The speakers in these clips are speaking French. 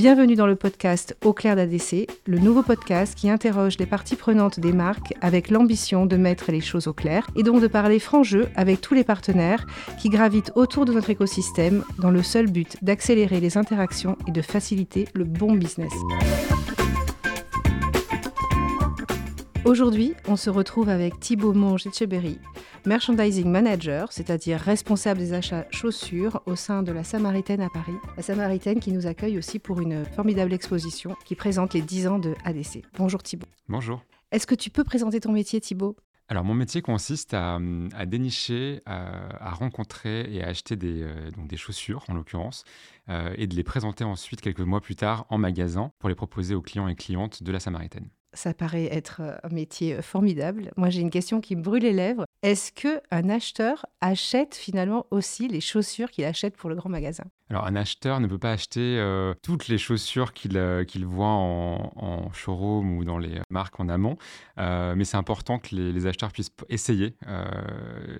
Bienvenue dans le podcast Au clair d'ADC, le nouveau podcast qui interroge les parties prenantes des marques avec l'ambition de mettre les choses au clair et donc de parler franc jeu avec tous les partenaires qui gravitent autour de notre écosystème dans le seul but d'accélérer les interactions et de faciliter le bon business. Aujourd'hui, on se retrouve avec Thibaut Monge-Etcheberry, Merchandising Manager, c'est-à-dire responsable des achats chaussures au sein de la Samaritaine à Paris. La Samaritaine qui nous accueille aussi pour une formidable exposition qui présente les 10 ans de ADC. Bonjour Thibaut. Bonjour. Est-ce que tu peux présenter ton métier Thibaut? Alors mon métier consiste à, dénicher, à, rencontrer et à acheter des, euh, donc des chaussures en l'occurrence, euh, et de les présenter ensuite quelques mois plus tard en magasin pour les proposer aux clients et clientes de la Samaritaine. Ça paraît être euh, un métier formidable. Moi j'ai une question qui me brûle les lèvres. Est-ce que un acheteur achète finalement aussi les chaussures qu'il achète pour le grand magasin? Alors, un acheteur ne peut pas acheter euh, toutes les chaussures qu'il euh, voit en, showroom ou dans les marques en amont, euh, mais c'est important que les, acheteurs puissent essayer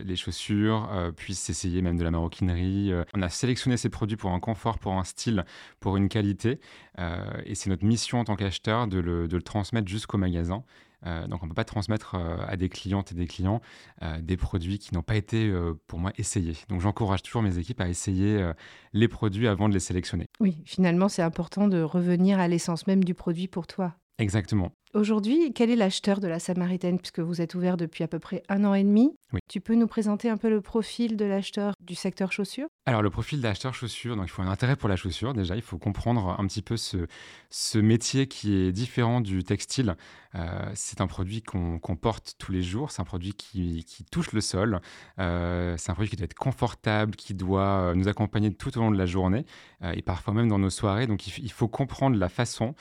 les chaussures, puissent essayer même de la maroquinerie. On a sélectionné ces produits pour un confort, pour un style, pour une qualité, et c'est notre mission en tant qu'acheteur de le transmettre jusqu'au magasin. Euh, donc on ne peut pas transmettre euh, à des clientes et des clients euh, des produits qui n'ont pas été, pour moi, essayés. Donc j'encourage toujours mes équipes à essayer les produits avant de les sélectionner. Oui, finalement, c'est important de revenir à l'essence même du produit pour toi. Exactement. Aujourd'hui, quel est l'acheteur de la Samaritaine, puisque vous êtes ouvert depuis à peu près un an et demi? Oui. Tu peux nous présenter un peu le profil de l'acheteur du secteur chaussures? Alors, le profil d'acheteur chaussures, donc il faut un intérêt pour la chaussure déjà, il faut comprendre un petit peu ce, ce métier qui est différent du textile. Euh, c'est un produit qu'on porte tous les jours, c'est un produit qui, qui, touche le sol, euh, c'est un produit qui doit être confortable, qui doit nous accompagner tout au long de la journée euh, et parfois même dans nos soirées. Donc, il, il faut comprendre la façon,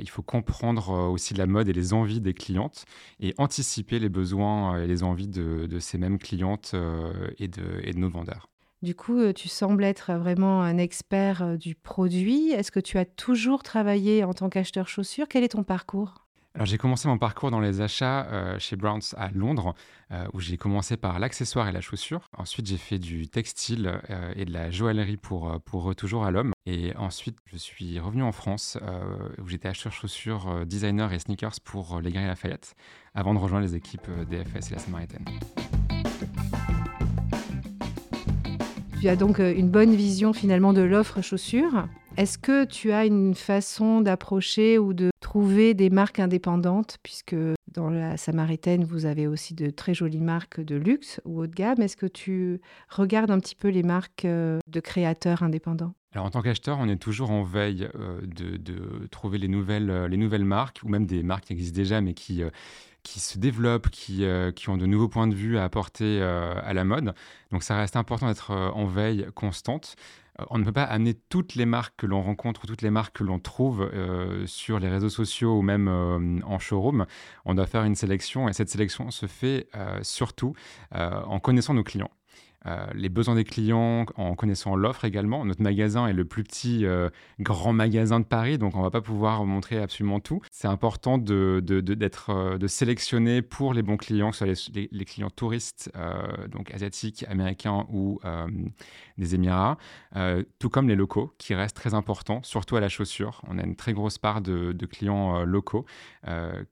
il faut comprendre aussi la mode et les envies des clientes et anticiper les besoins et les envies de, ces mêmes clientes euh, et de, et de nos vendeurs. Du coup, euh, tu sembles être vraiment un expert euh, du produit. Est-ce que tu as toujours travaillé en tant qu'acheteur chaussures? Quel est ton parcours? Alors j'ai commencé mon parcours dans les achats euh, chez Browns à Londres, euh, où j'ai commencé par l'accessoire et la chaussure. Ensuite j'ai fait du textile euh, et de la joaillerie pour, pour toujours à l'homme. Et ensuite je suis revenu en France, où j'étais acheteur chaussures, designer et sneakers pour les Galeries Lafayette, avant de rejoindre les équipes DFS et la Samaritaine. Tu as donc une bonne vision finalement de l'offre chaussures. Est-ce que tu as une façon d'approcher ou de trouver des marques indépendantes, puisque dans la Samaritaine, vous avez aussi de très jolies marques de luxe ou haut de gamme. Est-ce que tu regardes un petit peu les marques euh, de créateurs indépendants? Alors en tant qu'acheteur, on est toujours en veille euh, de, trouver les nouvelles, euh, les nouvelles marques ou même des marques qui existent déjà mais qui, qui se développent, qui, qui, ont de nouveaux points de vue à apporter à la mode. Donc ça reste important d'être en veille constante. Euh, on ne peut pas amener toutes les marques que l'on rencontre ou toutes les marques que l'on trouve euh, sur les réseaux sociaux ou même euh, en showroom. On doit faire une sélection et cette sélection se fait surtout en connaissant nos clients. Euh, les besoins des clients en connaissant l'offre également. Notre magasin est le plus petit euh, grand magasin de Paris, donc on ne va pas pouvoir montrer absolument tout. C'est important de, d'être, euh, de, sélectionner pour les bons clients, que ce soit les, clients touristes, donc asiatiques, américains ou des Émirats, tout comme les locaux, qui restent très importants, surtout à la chaussure. On a une très grosse part de, clients locaux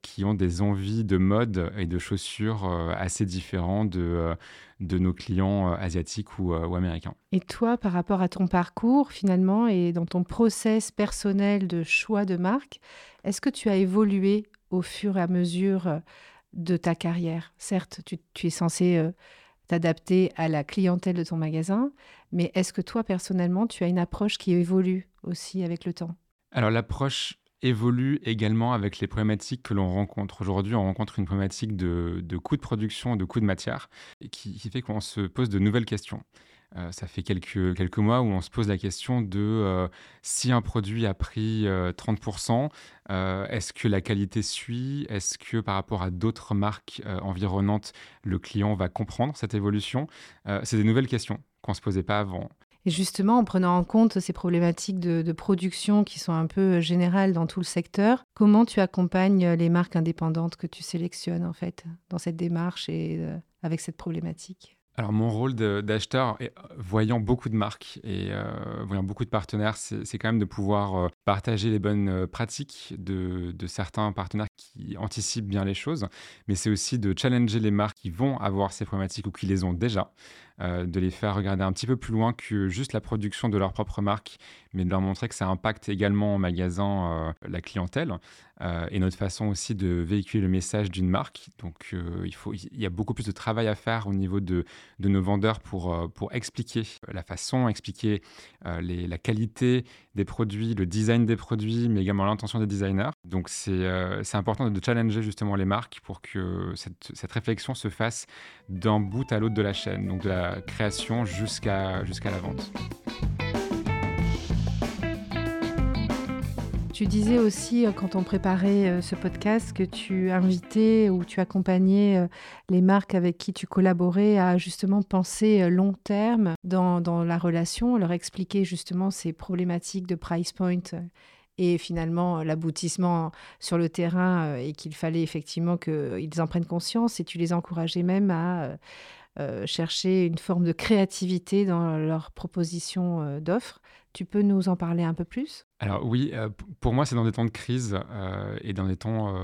qui ont des envies de mode et de chaussures assez différents de de nos clients euh, asiatiques euh, ou, américains. Et toi, par rapport à ton parcours finalement et dans ton process personnel de choix de marque, est-ce que tu as évolué au fur et à mesure euh, de ta carrière? Certes, tu, es censé t'adapter à la clientèle de ton magasin, mais est-ce que toi, personnellement, tu as une approche qui évolue aussi avec le temps? Alors l'approche évolue également avec les problématiques que l'on rencontre. Aujourd'hui, on rencontre une problématique de, de coût de production, de coût de matière, qui, fait qu'on se pose de nouvelles questions. Euh, ça fait quelques, quelques mois où on se pose la question de euh, si un produit a pris 30%, euh, est-ce que la qualité suit? Est-ce que par rapport à d'autres marques environnantes, le client va comprendre cette évolution? C'est des nouvelles questions qu'on ne se posait pas avant. Et justement, en prenant en compte ces problématiques de, production qui sont un peu euh, générales dans tout le secteur, comment tu accompagnes euh, les marques indépendantes que tu sélectionnes en fait dans cette démarche et euh, avec cette problématique? Alors mon rôle d'acheteur, voyant beaucoup de marques et voyant beaucoup de partenaires, c'est quand même de pouvoir partager les bonnes pratiques de, certains partenaires qui anticipent bien les choses, mais c'est aussi de challenger les marques qui vont avoir ces problématiques ou qui les ont déjà. Euh, de les faire regarder un petit peu plus loin que juste la production de leur propre marque, mais de leur montrer que ça impacte également en magasin euh, la clientèle euh, et notre façon aussi de véhiculer le message d'une marque. Donc il, faut, il y a beaucoup plus de travail à faire au niveau de, de nos vendeurs pour, pour expliquer la façon, expliquer la qualité des produits, le design des produits, mais également l'intention des designers. Donc c'est important de challenger justement les marques pour que cette, cette réflexion se fasse d'un bout à l'autre de la chaîne, donc de la création jusqu'à jusqu'à la vente. Tu disais aussi, euh, quand on préparait euh, ce podcast, que tu invitais ou tu accompagnais euh, les marques avec qui tu collaborais à justement penser long terme dans, dans la relation, leur expliquer justement ces problématiques de price point et finalement l'aboutissement sur le terrain et qu'il fallait effectivement qu'ils en prennent conscience et tu les encourageais même à euh, chercher une forme de créativité dans leur proposition euh, d'offres. Tu peux nous en parler un peu plus? Alors oui, euh, pour moi, c'est dans des temps de crise et dans des temps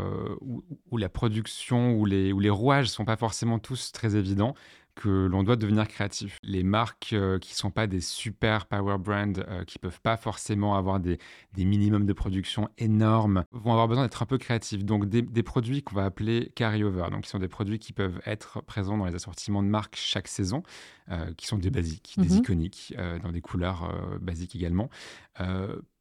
où, où, la production, où les, où les rouages ne sont pas forcément tous très évidents que l'on doit devenir créatif. Les marques euh, qui ne sont pas des super power brands, euh, qui ne peuvent pas forcément avoir des, des, minimums de production énormes, vont avoir besoin d'être un peu créatifs. Donc des, des produits qu'on va appeler carry-over, donc qui sont des produits qui peuvent être présents dans les assortiments de marques chaque saison, euh, qui sont des basiques, des mhm. iconiques, dans des couleurs basiques également,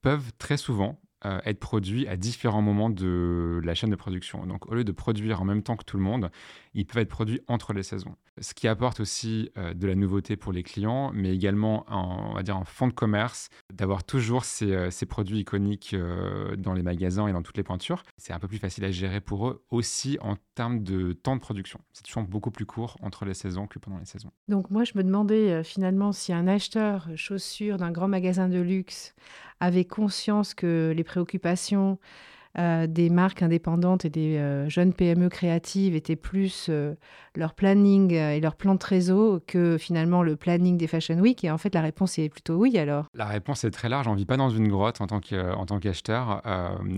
peuvent très souvent euh, être produits à différents moments de la chaîne de production. Donc au lieu de produire en même temps que tout le monde, ils peuvent être produits entre les saisons. Ce qui apporte aussi euh, de la nouveauté pour les clients, mais également en, on va dire en fond de commerce, d'avoir toujours ces, euh, produits iconiques dans les magasins et dans toutes les pointures. C'est un peu plus facile à gérer pour eux aussi en termes de temps de production. C'est toujours beaucoup plus court entre les saisons que pendant les saisons. Donc moi je me demandais finalement si un acheteur chaussures d'un grand magasin de luxe avait conscience que les préoccupations euh, des marques indépendantes et des euh, jeunes PME créatives étaient plus euh, leur planning et leur plan de trésor que finalement le planning des Fashion Week Et en fait, la réponse est plutôt oui alors. La réponse est très large. On ne vit pas dans une grotte en tant qu'acheteur.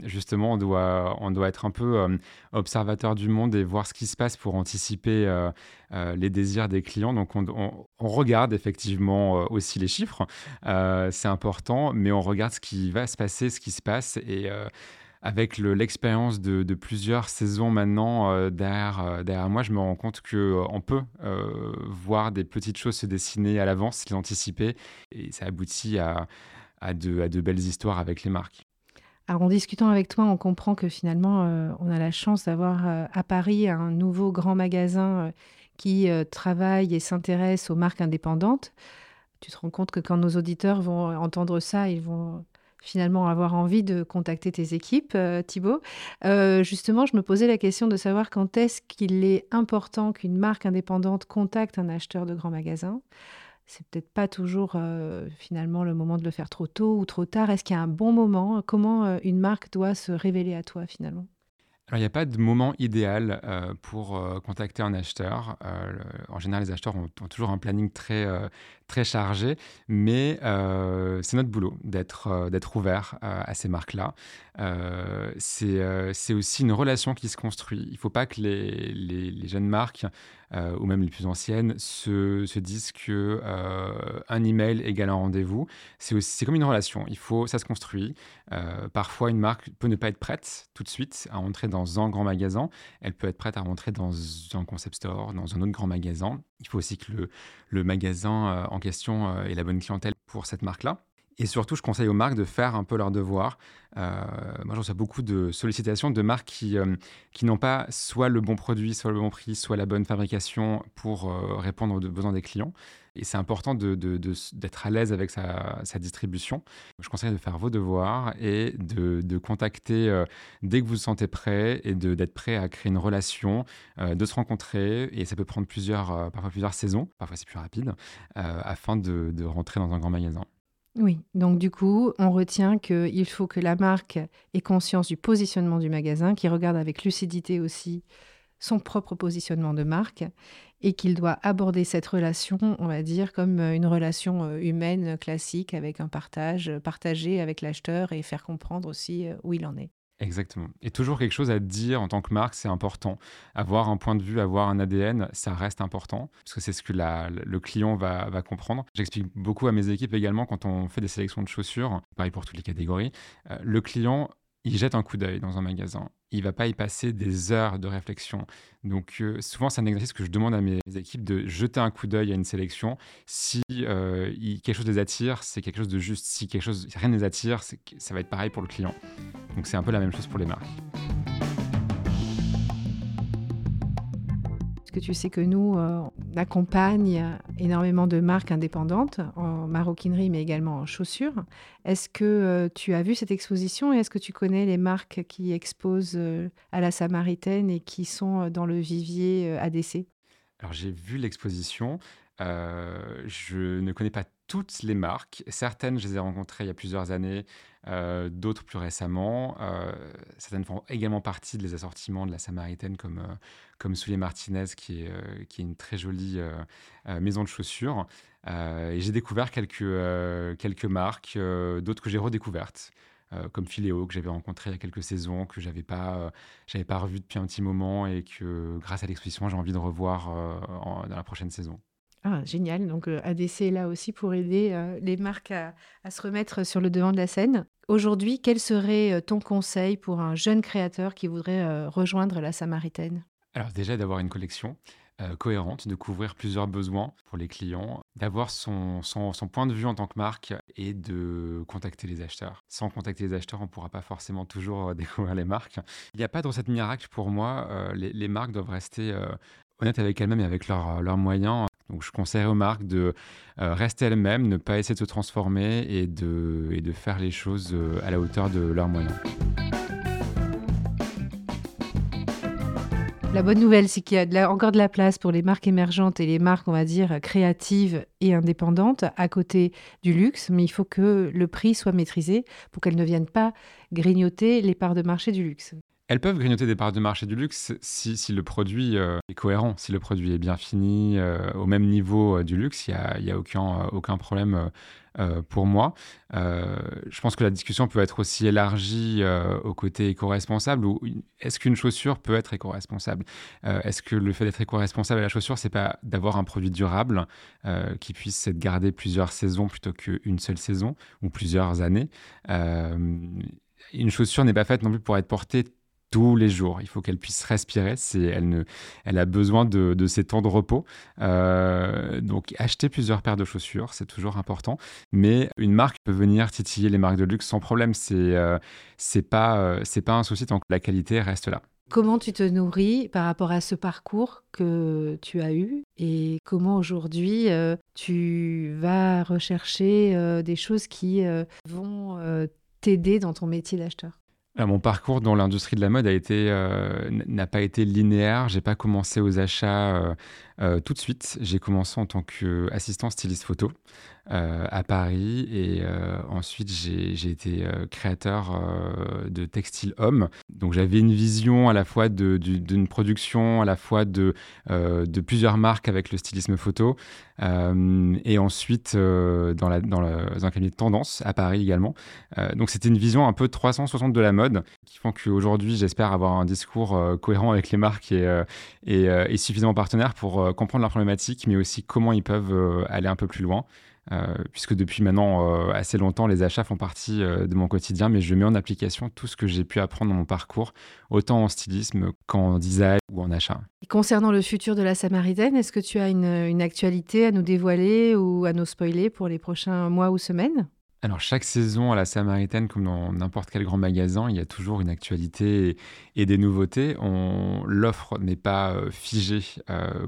justement, on doit, on doit être un peu observateur du monde et voir ce qui se passe pour anticiper les désirs des clients. Donc, on, on regarde effectivement aussi les chiffres. C'est important, mais on regarde ce qui va se passer, ce qui se passe et avec l'expérience de, plusieurs saisons maintenant euh, euh, derrière, moi, je me rends compte qu'on euh, peut voir des petites choses se dessiner à l'avance, les anticiper, et ça aboutit à, de, belles histoires avec les marques. Alors en discutant avec toi, on comprend que finalement, on a la chance d'avoir à Paris un nouveau grand magasin qui travaille et s'intéresse aux marques indépendantes. Tu te rends compte que quand nos auditeurs vont entendre ça, ils vont finalement avoir envie de contacter tes équipes, euh, Thibaut. Euh, justement, je me posais la question de savoir quand est-ce qu'il est important qu'une marque indépendante contacte un acheteur de grand magasin. C'est peut-être pas toujours euh, finalement le moment de le faire trop tôt ou trop tard. Est-ce qu'il y a un bon moment? Comment une marque doit se révéler à toi finalement? Alors, il n'y a pas de moment idéal pour contacter un acheteur. en général, les acheteurs ont, toujours un planning très, très chargé, mais euh, c'est notre boulot d'être euh, d'être ouvert euh, à ces marques-là. c'est aussi une relation qui se construit. Il ne faut pas que les, les, jeunes marques ou même les plus anciennes se, se disent que un email égale un rendez-vous. C'est comme une relation. Il faut, ça se construit. parfois, une marque peut ne pas être prête tout de suite à entrer dans un grand magasin. Elle peut être prête à rentrer dans un concept store, dans un autre grand magasin. Il faut aussi que le, magasin en question euh, ait la bonne clientèle pour cette marque-là. Et surtout, je conseille aux marques de faire un peu leur devoir. Euh, moi, je reçois beaucoup de sollicitations de marques qui, euh, qui n'ont pas soit le bon produit, soit le bon prix, soit la bonne fabrication pour répondre aux besoins des clients. Et c'est important d'être à l'aise avec sa, distribution. Je conseille de faire vos devoirs et de, contacter dès que vous vous sentez prêt et d'être prêt à créer une relation, de se rencontrer. Et ça peut prendre parfois plusieurs saisons, parfois c'est plus rapide, afin de rentrer dans un grand magasin. Oui, donc du coup, on retient qu'il faut que la marque ait conscience du positionnement du magasin, qu'il regarde avec lucidité aussi son propre positionnement de marque et qu'il doit aborder cette relation, on va dire, comme une relation humaine classique avec un partage, partagé avec l'acheteur et faire comprendre aussi où il en est. Exactement. Et toujours quelque chose à dire en tant que marque, c'est important. Avoir un point de vue, avoir un ADN, ça reste important, parce que c'est ce que le client va, comprendre. J'explique beaucoup à mes équipes également quand on fait des sélections de chaussures, pareil pour toutes les catégories. Euh, le client il jette un coup d'œil dans un magasin. Il va pas y passer des heures de réflexion. Donc euh, souvent, c'est un exercice que je demande à mes équipes de jeter un coup d'œil à une sélection. Si euh, quelque chose les attire, c'est quelque chose de juste. Si quelque chose rien ne les attire, ça va être pareil pour le client. Donc c'est un peu la même chose pour les marques. Que tu sais que nous, euh, on accompagne énormément de marques indépendantes en maroquinerie, mais également en chaussures. Est-ce que euh, tu as vu cette exposition et est-ce que tu connais les marques qui exposent euh, à la Samaritaine et qui sont dans le vivier ADC Alors j'ai vu l'exposition. je ne connais pas toutes les marques. Certaines, je les ai rencontrées il y a plusieurs années, euh, d'autres plus récemment. Euh, certaines font également partie des assortiments de la Samaritaine, comme, euh, comme Soulier Martinez, qui est, qui est une très jolie maison de chaussures. et j'ai découvert quelques, quelques marques, d'autres que j'ai redécouvertes. comme Philéo, que j'avais rencontré il y a quelques saisons, que j'avais pas, j'avais pas revu depuis un petit moment et que grâce à l'exposition, j'ai envie de revoir dans la prochaine saison. Ah, génial. Donc, ADC est là aussi pour aider les marques à, se remettre sur le devant de la scène. Aujourd'hui, quel serait euh, ton conseil pour un jeune créateur qui voudrait rejoindre la Samaritaine? Alors, déjà, d'avoir une collection cohérente, de couvrir plusieurs besoins pour les clients, d'avoir son, son, point de vue en tant que marque et de contacter les acheteurs. Sans contacter les acheteurs, on ne pourra pas forcément toujours découvrir les marques. Il n'y a pas de recette miracle pour moi. les, les, marques doivent rester honnêtes avec elles-mêmes et avec leurs moyens. Donc je conseille aux marques de euh, rester elles-mêmes, ne pas essayer de se transformer et de, faire les choses euh, à la hauteur de leurs moyens. La bonne nouvelle, c'est qu'il y a encore de la place pour les marques émergentes et les marques, on va dire, créatives et indépendantes à côté du luxe, mais il faut que le prix soit maîtrisé pour qu'elles ne viennent pas grignoter les parts de marché du luxe. Elles peuvent grignoter des parts de marché du luxe si, le produit euh, est cohérent, si le produit est bien fini, euh, au même niveau euh, du luxe, il n'y a, aucun problème pour moi. je pense que la discussion peut être aussi élargie au côté éco-responsable. Ou est-ce qu'une chaussure peut être éco-responsable? Est-ce que le fait d'être éco-responsable à la chaussure, c'est pas d'avoir un produit durable qui puisse être gardé plusieurs saisons plutôt qu'une seule saison ou plusieurs années? Une chaussure n'est pas faite non plus pour être portée tous les jours. Il faut qu'elle puisse respirer. Elle, a besoin de, de ces temps de repos. Euh, donc, acheter plusieurs paires de chaussures, c'est toujours important. Mais une marque peut venir titiller les marques de luxe sans problème. C'est, euh, pas, euh, pas un souci tant que la qualité reste là. Comment tu te nourris par rapport à ce parcours que tu as eu et comment aujourd'hui tu vas rechercher des choses qui vont t'aider dans ton métier d'acheteur? Mon parcours dans l'industrie de la mode a été euh, n'a pas été linéaire. J'ai pas commencé aux achats euh, euh, tout de suite. J'ai commencé en tant qu'assistant styliste photo. Euh, à Paris et euh, ensuite j'ai été euh, créateur de textile homme. Donc j'avais une vision à la fois d'une production, à la fois de, de plusieurs marques avec le stylisme photo et ensuite dans, dans, un cabinet de tendance à Paris également. donc c'était une vision un peu 360 de la mode qui font qu'aujourd'hui j'espère avoir un discours cohérent avec les marques et, et, et suffisamment partenaire pour comprendre leurs problématiques mais aussi comment ils peuvent aller un peu plus loin. Euh, puisque depuis maintenant euh, assez longtemps, les achats font partie euh, de mon quotidien, mais je mets en application tout ce que j'ai pu apprendre dans mon parcours, autant en stylisme qu'en design ou en achat. concernant le futur de la Samaritaine, est-ce que tu as une, une, actualité à nous dévoiler ou à nous spoiler pour les prochains mois ou semaines? Alors chaque saison à la Samaritaine, comme dans n'importe quel grand magasin, il y a toujours une actualité et, des nouveautés. L'offre n'est pas figée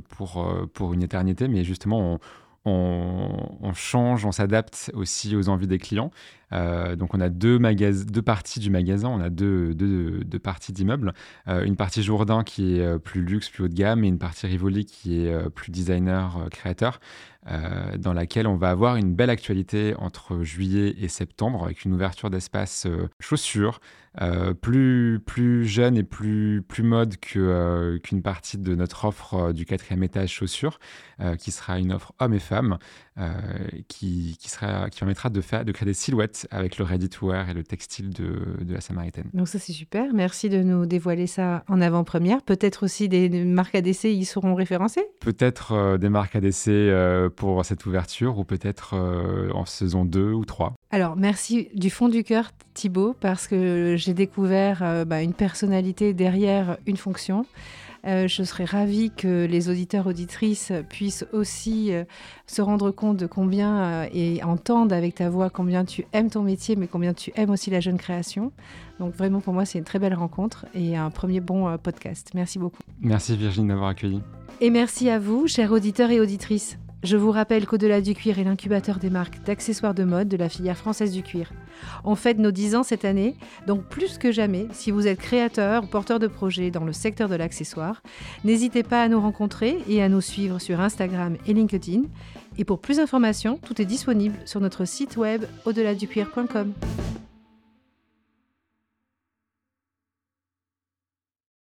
pour, pour une éternité, mais justement on, on, change, on s'adapte aussi aux envies des clients. Donc on a deux, parties du magasin, on a deux, parties d'immeubles. une partie Jourdain qui est plus luxe, plus haut de gamme, et une partie Rivoli qui est plus designer, créateur. Euh, dans laquelle on va avoir une belle actualité entre juillet et septembre avec une ouverture d'espace euh, chaussures, euh, plus, jeune et plus, mode qu'une partie de notre offre du quatrième étage chaussures, qui sera une offre hommes et femmes, qui, permettra de créer des silhouettes avec le ready-to-wear et le textile de, de la Samaritaine. Donc ça c'est super, merci de nous dévoiler ça en avant-première. Peut-être aussi des, marques ADC y seront référencées? Peut-être des marques ADC pour cette ouverture ou peut-être euh, en saison 2 ou 3 Alors, merci du fond du cœur, Thibaut, parce que j'ai découvert euh, bah, une personnalité derrière une fonction. Euh, je serais ravie que les auditeurs, auditrices puissent aussi se rendre compte de combien et entendent avec ta voix combien tu aimes ton métier, mais combien tu aimes aussi la jeune création. Donc vraiment, pour moi, c'est une très belle rencontre et un premier bon podcast. Merci beaucoup. Merci Virginie d'avoir accueilli. Et merci à vous, chers auditeurs et auditrices. Je vous rappelle qu'au-delà du cuir est l'incubateur des marques d'accessoires de mode de la filière française du cuir. On fête nos 10 ans cette année, donc plus que jamais, si vous êtes créateur ou porteur de projet dans le secteur de l'accessoire, n'hésitez pas à nous rencontrer et à nous suivre sur Instagram et LinkedIn. Et pour plus d'informations, tout est disponible sur notre site web au-delà.